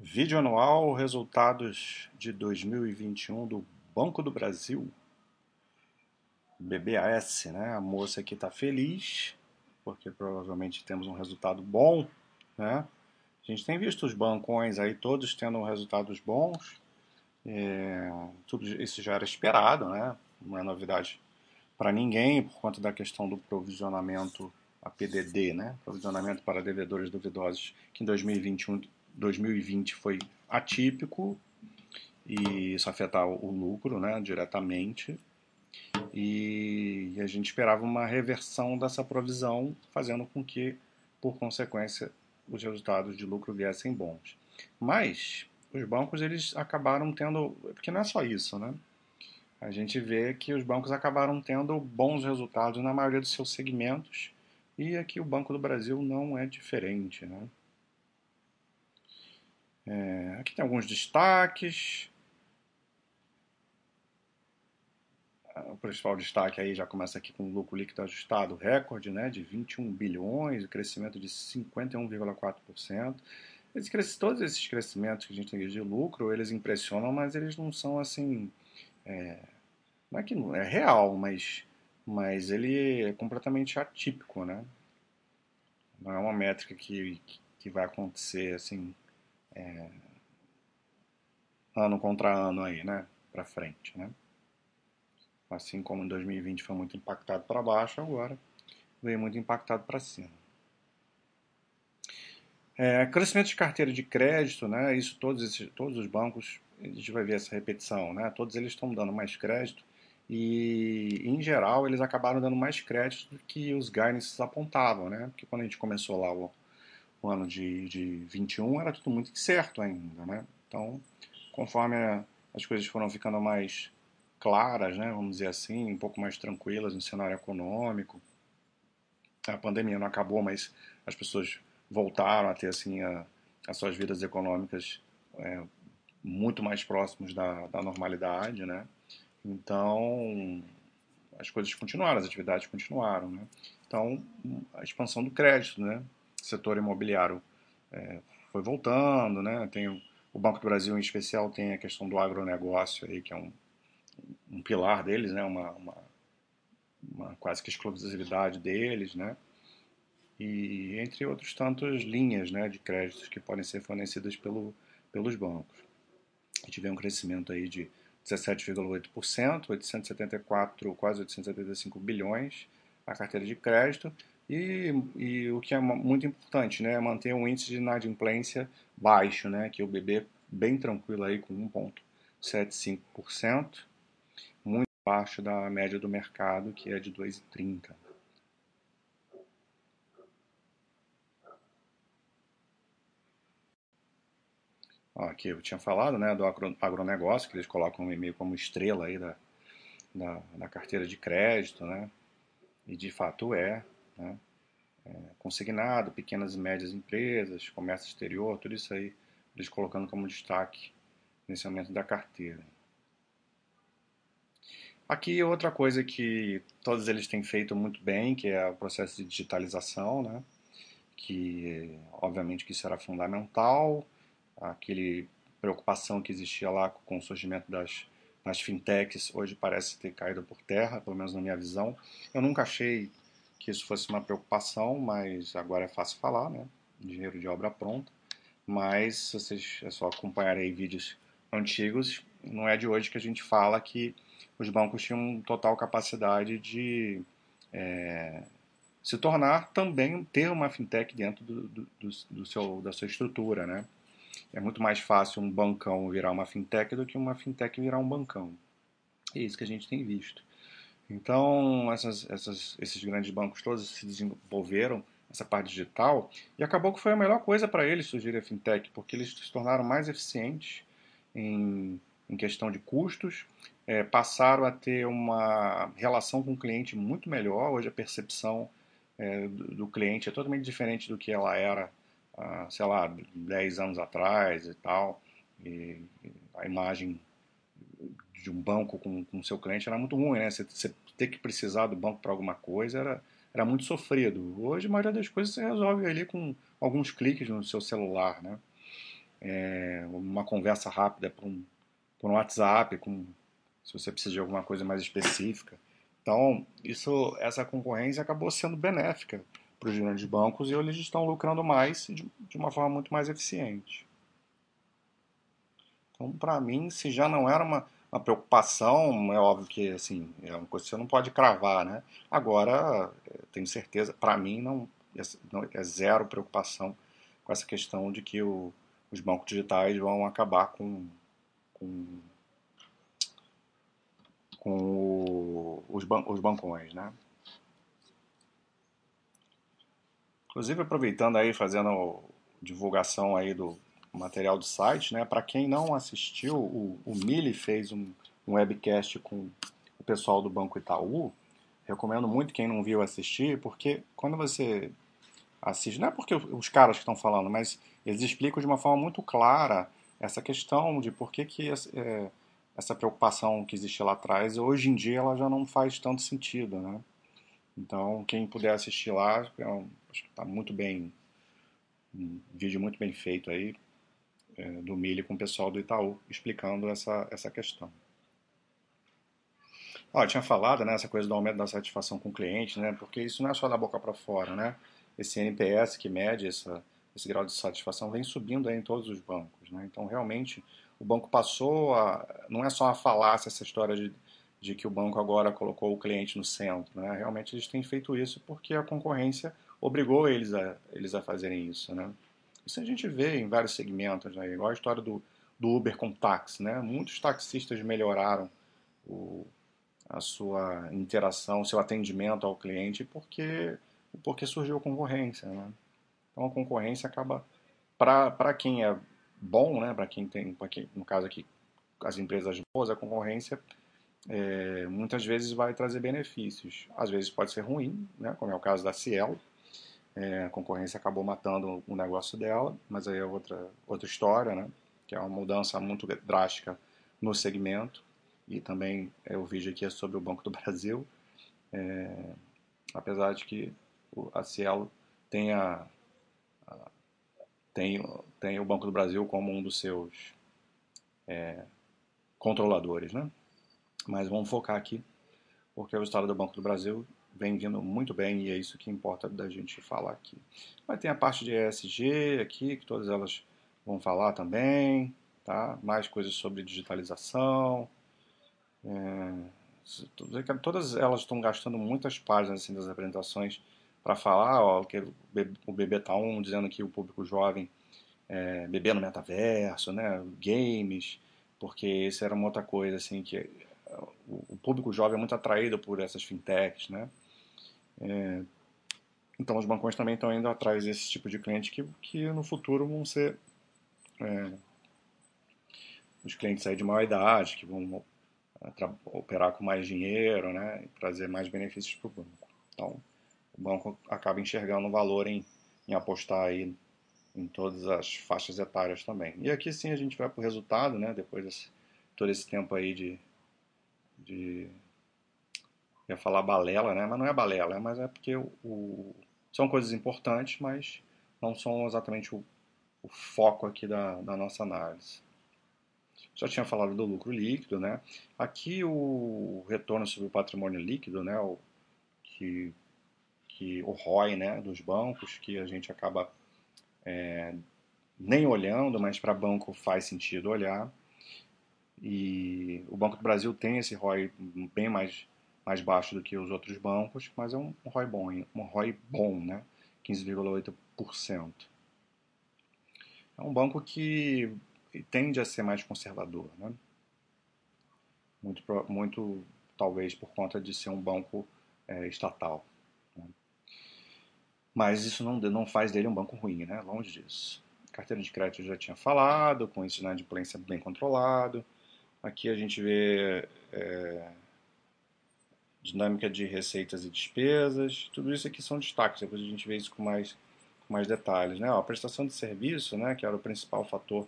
Vídeo anual, resultados de 2021 do Banco do Brasil. BBAS, né? A moça aqui está feliz, porque provavelmente temos um resultado bom, né? A gente tem visto os bancões aí todos tendo resultados bons. É, tudo isso já era esperado, né? Não é novidade para ninguém por conta da questão do provisionamento a PDD, né? Provisionamento para devedores duvidosos, que em 2021 2020 foi atípico e isso afetar o lucro né, diretamente. E a gente esperava uma reversão dessa provisão, fazendo com que, por consequência, os resultados de lucro viessem bons. Mas os bancos eles acabaram tendo, porque não é só isso, né? A gente vê que os bancos acabaram tendo bons resultados na maioria dos seus segmentos e aqui o Banco do Brasil não é diferente, né? É, aqui tem alguns destaques. O principal destaque aí já começa aqui com o lucro líquido ajustado recorde né, de 21 bilhões, crescimento de 51,4%. Esses, todos esses crescimentos que a gente tem de lucro, eles impressionam, mas eles não são assim. É, não é que não, é real, mas, mas ele é completamente atípico, né? Não é uma métrica que, que vai acontecer assim é, ano contra ano aí, né, para frente, né? Assim como em 2020 foi muito impactado para baixo, agora veio muito impactado para cima. É, crescimento de carteira de crédito, né? Isso todos esses, todos os bancos, a gente vai ver essa repetição, né? Todos eles estão dando mais crédito e, em geral, eles acabaram dando mais crédito do que os guidance apontavam, né? Porque quando a gente começou lá o, o ano de, de 21 era tudo muito certo ainda, né? Então, conforme as coisas foram ficando mais claras, né, vamos dizer assim, um pouco mais tranquilas no cenário econômico, a pandemia não acabou, mas as pessoas voltaram a ter assim a, as suas vidas econômicas é, muito mais próximos da, da normalidade, né? Então as coisas continuaram, as atividades continuaram, né? Então a expansão do crédito, né? Setor imobiliário é, foi voltando, né? Tem o, Banco do Brasil em especial tem a questão do agronegócio aí que é um, um pilar deles, né? Uma, uma, uma, quase que exclusividade deles, né? E entre outros tantos linhas, né, de créditos que podem ser fornecidas pelo, pelos bancos. Gente vê um crescimento aí de 17,8%, 874, quase 875 bilhões a carteira de crédito e, e, o que é muito importante, né, é manter um índice de inadimplência baixo, né, que o bebê bem tranquilo aí com 1,75%, muito abaixo da média do mercado, que é de 2,30%. Aqui eu tinha falado né, do agronegócio, que eles colocam meio como estrela aí da, da, da carteira de crédito, né? E de fato é né? É, consignado, pequenas e médias empresas, comércio exterior, tudo isso aí eles colocando como destaque nesse aumento da carteira. Aqui outra coisa que todos eles têm feito muito bem, que é o processo de digitalização, né? que obviamente que era fundamental, aquele preocupação que existia lá com o surgimento das, das fintechs hoje parece ter caído por terra, pelo menos na minha visão. Eu nunca achei que isso fosse uma preocupação, mas agora é fácil falar, né? Dinheiro de obra pronta. Mas se vocês é só acompanharem vídeos antigos, não é de hoje que a gente fala que os bancos tinham total capacidade de é, se tornar também ter uma fintech dentro do, do, do, seu, da sua estrutura, né? É muito mais fácil um bancão virar uma fintech do que uma fintech virar um bancão. É isso que a gente tem visto. Então, essas, essas, esses grandes bancos todos se desenvolveram essa parte digital e acabou que foi a melhor coisa para eles surgir a fintech, porque eles se tornaram mais eficientes em, em questão de custos, é, passaram a ter uma relação com o cliente muito melhor. Hoje a percepção é, do, do, cliente é totalmente diferente do que ela era, ah, sei lá, 10 anos atrás e tal. E a imagem de um banco com, com seu cliente era muito ruim, né? Você, você ter que precisar do banco para alguma coisa era, era muito sofrido. Hoje, a maioria das coisas você resolve ali com alguns cliques no seu celular, né? é, uma conversa rápida por um, por um WhatsApp, com, se você precisa de alguma coisa mais específica. Então, isso, essa concorrência acabou sendo benéfica para os grandes bancos e eles estão lucrando mais de, de uma forma muito mais eficiente. Então, para mim, se já não era uma, uma preocupação, é óbvio que assim, é uma coisa que você não pode cravar, né? Agora, tenho certeza, para mim não é, não é, zero preocupação com essa questão de que o, os bancos digitais vão acabar com, com, com o, os, ban os bancões, né? Inclusive aproveitando aí, fazendo divulgação aí do material do site, né? Para quem não assistiu, o, o Mili fez um, um webcast com o pessoal do Banco Itaú. Recomendo muito quem não viu assistir, porque quando você assiste, não é porque os caras que estão falando, mas eles explicam de uma forma muito clara essa questão de por que, que é, essa preocupação que existia lá atrás, hoje em dia ela já não faz tanto sentido, né? Então, quem puder assistir lá, é acho que está muito bem, um vídeo muito bem feito aí, do Mili com o pessoal do Itaú, explicando essa, essa questão. Ó, eu tinha falado, né, essa coisa do aumento da satisfação com o cliente, né, porque isso não é só da boca para fora, né? Esse NPS que mede essa, esse grau de satisfação vem subindo em todos os bancos, né? Então, realmente, o banco passou a... Não é só uma falácia essa história de, de que o banco agora colocou o cliente no centro, né? Realmente eles têm feito isso porque a concorrência obrigou eles a, eles a fazerem isso, né? Isso a gente vê em vários segmentos, né? igual a história do, do Uber com táxi. Né? Muitos taxistas melhoraram o, a sua interação, seu atendimento ao cliente porque, porque surgiu concorrência. Né? Então a concorrência acaba, para quem é bom, né? para quem tem, quem, no caso aqui, as empresas boas, a concorrência é, muitas vezes vai trazer benefícios. Às vezes pode ser ruim, né? como é o caso da Cielo, é, a concorrência acabou matando o negócio dela, mas aí é outra, outra história, né? Que é uma mudança muito drástica no segmento. E também é, o vídeo aqui é sobre o Banco do Brasil. É, apesar de que a Cielo tem, a, a, tem, tem o Banco do Brasil como um dos seus é, controladores, né? Mas vamos focar aqui, porque o estado do Banco do Brasil vem vindo muito bem e é isso que importa da gente falar aqui. Vai ter a parte de ESG aqui, que todas elas vão falar também, tá? Mais coisas sobre digitalização. É, todas elas estão gastando muitas páginas assim, das apresentações para falar ó, que o bebê está um dizendo que o público jovem é, bebê no metaverso, né, games, porque isso era uma outra coisa assim que o público jovem é muito atraído por essas fintechs, né? É, então os bancões também estão indo atrás desse tipo de cliente que, que no futuro vão ser é, os clientes aí de maior idade, que vão é, operar com mais dinheiro, né, e trazer mais benefícios para o banco. Então o banco acaba enxergando valor em, em apostar aí em todas as faixas etárias também. E aqui sim a gente vai para o resultado, né, depois de todo esse tempo aí de, de ia falar balela, né? Mas não é balela, mas é porque o, o, são coisas importantes, mas não são exatamente o, o foco aqui da, da, nossa análise. Já tinha falado do lucro líquido, né? Aqui o retorno sobre o patrimônio líquido, né? O, que, que o ROI, né? Dos bancos, que a gente acaba é, nem olhando, mas para banco faz sentido olhar. E o Banco do Brasil tem esse ROI bem mais mais baixo do que os outros bancos, mas é um ROI bom, um ROI bom, né? 15,8%. É um banco que tende a ser mais conservador, né? Muito, muito talvez por conta de ser um banco é, estatal. Né? Mas isso não, não faz dele um banco ruim, né? Longe disso. Carteira de crédito já tinha falado, com índice de inadimplência bem controlado. Aqui a gente vê é, dinâmica de receitas e despesas, tudo isso aqui são destaques, depois a gente vê isso com mais, com mais detalhes. Né? a prestação de serviço, né, que era o principal fator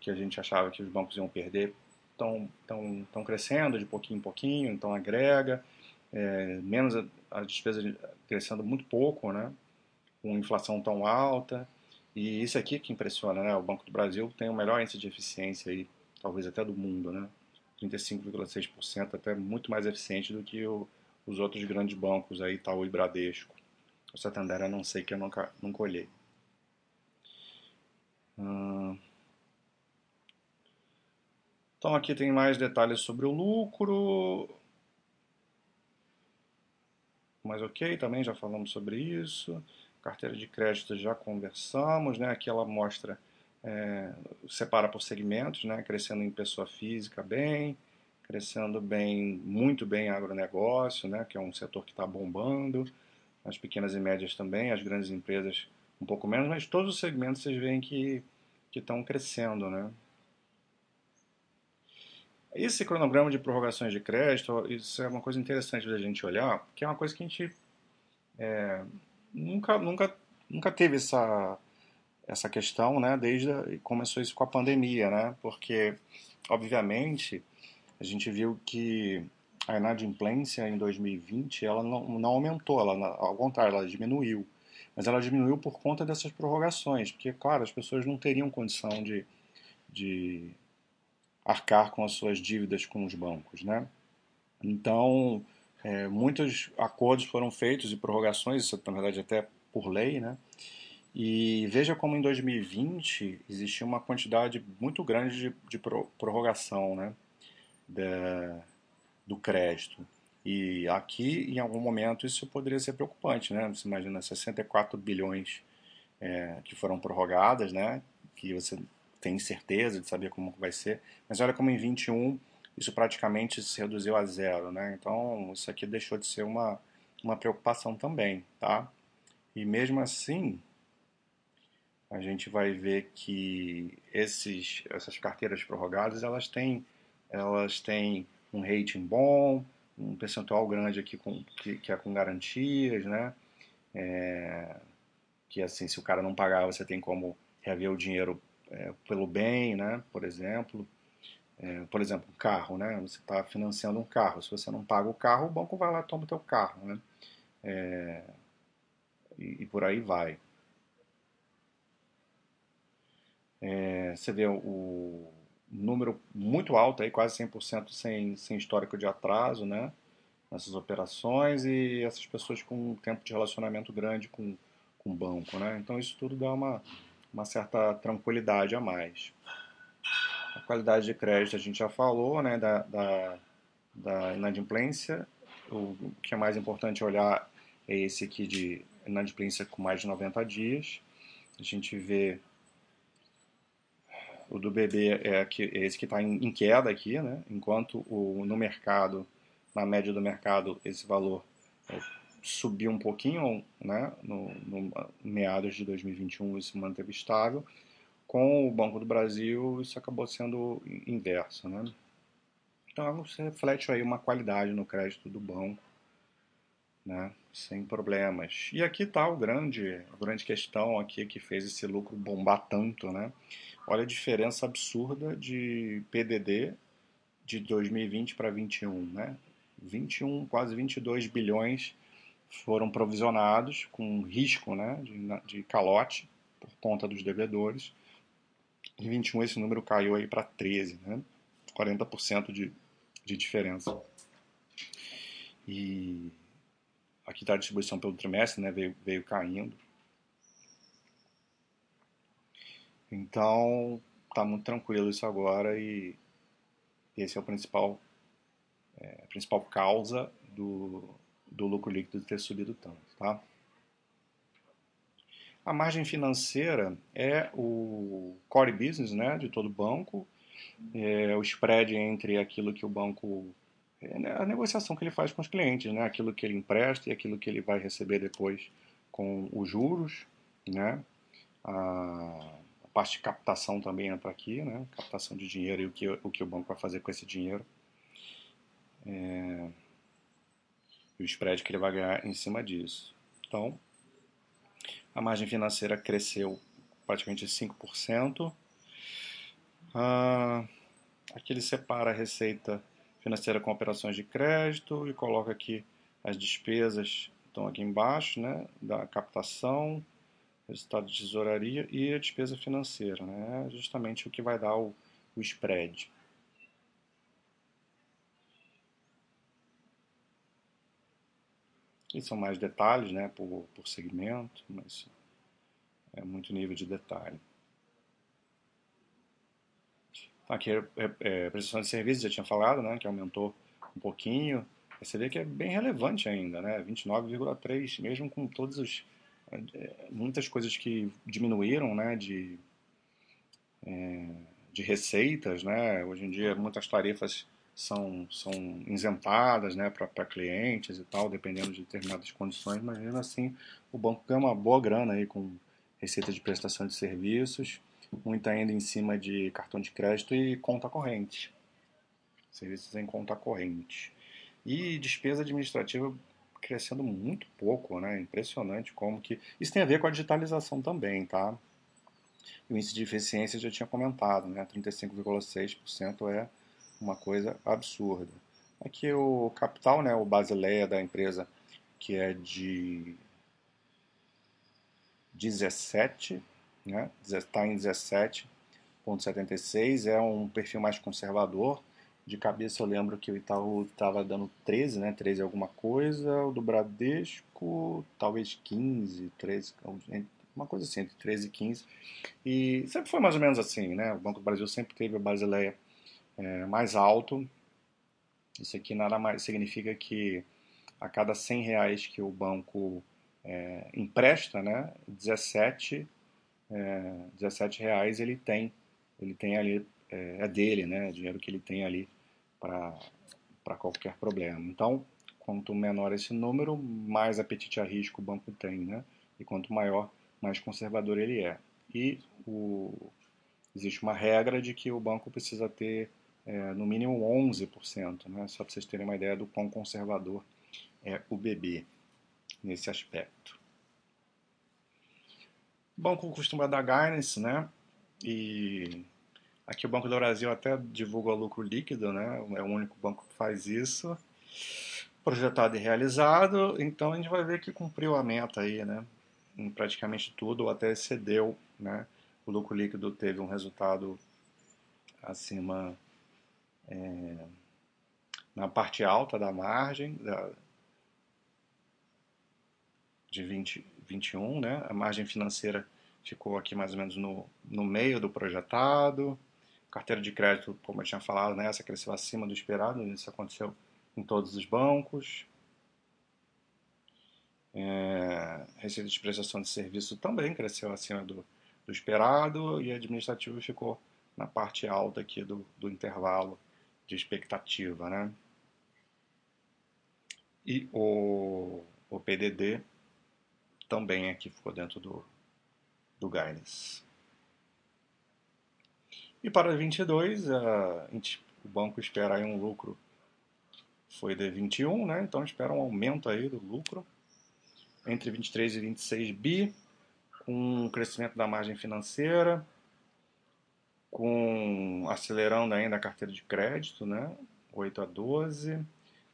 que a gente achava que os bancos iam perder, estão tão, tão crescendo de pouquinho em pouquinho, então agrega, é, menos a, a, despesa crescendo muito pouco, né, com inflação tão alta, E isso aqui que impressiona, né? O Banco do Brasil tem o melhor índice de eficiência aí, talvez até do mundo, né? 35,6%, até muito mais eficiente do que o, os outros grandes bancos aí, Itaú e Bradesco. O Santander eu não sei que eu nunca, nunca olhei. Hum. Então aqui tem mais detalhes sobre o lucro. Mas ok, também já falamos sobre isso. Carteira de crédito já conversamos, né? Aqui ela mostra, é, separa por segmentos, né? Crescendo em pessoa física bem, crescendo bem, muito bem agronegócio, né? Que é um setor que está bombando. As pequenas e médias também, as grandes empresas um pouco menos, mas todos os segmentos vocês veem que estão crescendo, né? Esse cronograma de prorrogações de crédito, isso é uma coisa interessante da gente olhar, porque é uma coisa que a gente é, nunca, nunca, nunca teve essa, essa questão, né, desde começou isso com a pandemia, né, porque, obviamente, a gente viu que a inadimplência em 2020, ela não, não aumentou, ela, ao contrário, ela diminuiu, mas ela diminuiu por conta dessas prorrogações, porque, claro, as pessoas não teriam condição de, de arcar com as suas dívidas com os bancos, né, então é, muitos acordos foram feitos e prorrogações, isso na verdade até por lei, né? E veja como em 2020 existia uma quantidade muito grande de, de prorrogação né, da, do crédito. E aqui, em algum momento, isso poderia ser preocupante. Né? Você imagina 64 bilhões é, que foram prorrogadas, né, que você tem certeza de saber como vai ser. Mas olha como em 21 isso praticamente se reduziu a zero, né? Então isso aqui deixou de ser uma, uma preocupação também, tá? E mesmo assim, a gente vai ver que esses, essas carteiras prorrogadas elas têm, elas têm um rating bom, um percentual grande aqui com, que, que é com garantias, né? É, que assim, se o cara não pagar, você tem como reaver o dinheiro é, pelo bem, né? Por exemplo. É, por exemplo, um carro, né? Você está financiando um carro. Se você não paga o carro, o banco vai lá e toma o teu carro, né? É, e, e, por aí vai. É, você vê o, número muito alto, aí, quase 100% sem, sem histórico de atraso, né? Nessas operações e essas pessoas com um tempo de relacionamento grande com, com o banco, né? Então isso tudo dá uma, uma certa tranquilidade a mais. A qualidade de crédito a gente já falou, né, da, da, da inadimplência. O que é mais importante olhar é esse aqui de inadimplência com mais de 90 dias. A gente vê o do bebê é, que, é esse que está em, em, queda aqui, né? enquanto o, no mercado, na média do mercado, esse valor é, subiu um pouquinho né? no, no meados de 2021 isso manteve estável com o Banco do Brasil, isso acabou sendo inverso. Né? Então, você reflete aí uma qualidade no crédito do banco, né? Sem problemas. E aqui está o grande, a grande questão aqui que fez esse lucro bombar tanto. Né? Olha a diferença absurda de PDD de 2020 para 2021. Né? 21, quase 22 bilhões foram provisionados com risco né, de, de calote por conta dos devedores. Em 21 esse número caiu aí para 13, né? 40% de, de diferença. E aqui está a distribuição pelo trimestre, né? Veio, veio caindo. Então, está muito tranquilo isso agora e esse é o principal, é, a principal causa do, do lucro líquido ter subido tanto, tá? A margem financeira é o core business né, de todo banco, é o spread entre aquilo que o banco. É a negociação que ele faz com os clientes, né, aquilo que ele empresta e aquilo que ele vai receber depois com os juros. Né, a, a parte de captação também entra aqui, né, captação de dinheiro e o que o, que o banco vai fazer com esse dinheiro. É, e o spread que ele vai ganhar em cima disso. Então, a margem financeira cresceu praticamente 5%. Ah, aqui ele separa a receita financeira com operações de crédito e coloca aqui as despesas estão aqui embaixo, né, da captação, resultado de tesouraria e a despesa financeira, né? justamente o que vai dar o, o spread. E são mais detalhes né, por, por segmento, mas é muito nível de detalhe. Aqui é, é, é prestação de serviços, já tinha falado, né, que aumentou um pouquinho. Você vê que é bem relevante ainda, né, 29,3, mesmo com todas as é, muitas coisas que diminuíram, né, de é, de receitas, né. Hoje em dia muitas tarifas são, são isentadas né, para clientes e tal, dependendo de determinadas condições, mas mesmo assim o banco ganha uma boa grana aí com receita de prestação de serviços, muita ainda em cima de cartão de crédito e conta corrente. Serviços em conta corrente. E despesa administrativa crescendo muito pouco, né? Impressionante como que. Isso tem a ver com a digitalização também, tá? O índice de eficiência já tinha comentado, né? 35,6% é uma coisa absurda. Aqui o capital, né, o Basileia da empresa, que é de 17, né, está em 17,76, é um perfil mais conservador. De cabeça eu lembro que o Itaú estava dando 13, né, 13 alguma coisa, o do Bradesco talvez 15, 13, uma coisa assim, entre 13 e 15. E sempre foi mais ou menos assim, né, o Banco do Brasil sempre teve a Basileia é, mais alto. Isso aqui nada mais significa que a cada 100 reais que o banco é, empresta, né, 17, é, 17 reais ele tem, ele tem ali, é, é dele, né, dinheiro que ele tem ali para qualquer problema. Então, quanto menor esse número, mais apetite a risco o banco tem, né, e quanto maior, mais conservador ele é. E o, existe uma regra de que o banco precisa ter é, no mínimo 11%, né? só para vocês terem uma ideia do quão conservador é o BB nesse aspecto. Banco costuma dar guidance, né? E aqui o Banco do Brasil até divulga lucro líquido, né? É o único banco que faz isso. Projetado e realizado, então a gente vai ver que cumpriu a meta aí, né? Em praticamente tudo, ou até excedeu, né? O lucro líquido teve um resultado acima é, na parte alta da margem da, de 20, 21, né? A margem financeira ficou aqui mais ou menos no, no meio do projetado. Carteira de crédito, como eu tinha falado, né? essa cresceu acima do esperado, isso aconteceu em todos os bancos. É, receita de prestação de serviço também cresceu acima do, do esperado e administrativo ficou na parte alta aqui do, do intervalo de expectativa, né? E o, o PDD também aqui ficou dentro do, do guidance. E para 22, a, o banco espera aí um lucro, foi de 21, né? Então espera um aumento aí do lucro entre 23 e 26 bi, com um crescimento da margem financeira, com acelerando ainda a carteira de crédito, né? 8 a 12.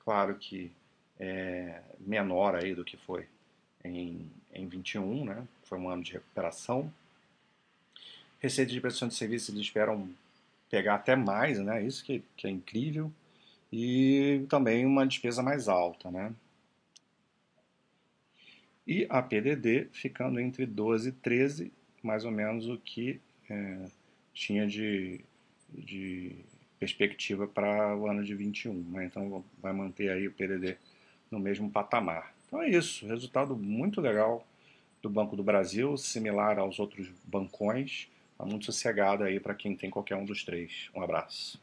Claro que é menor aí do que foi em, em 21, né? Foi um ano de recuperação. Receita de prestação de serviços eles esperam pegar até mais, né? Isso que, que é incrível. E também uma despesa mais alta, né? E a PDD ficando entre 12 e 13, mais ou menos o que é, tinha de, de perspectiva para o ano de 21. Né? Então vai manter aí o PDD no mesmo patamar. Então é isso, resultado muito legal do Banco do Brasil, similar aos outros bancões, tá muito sossegado aí para quem tem qualquer um dos três. Um abraço.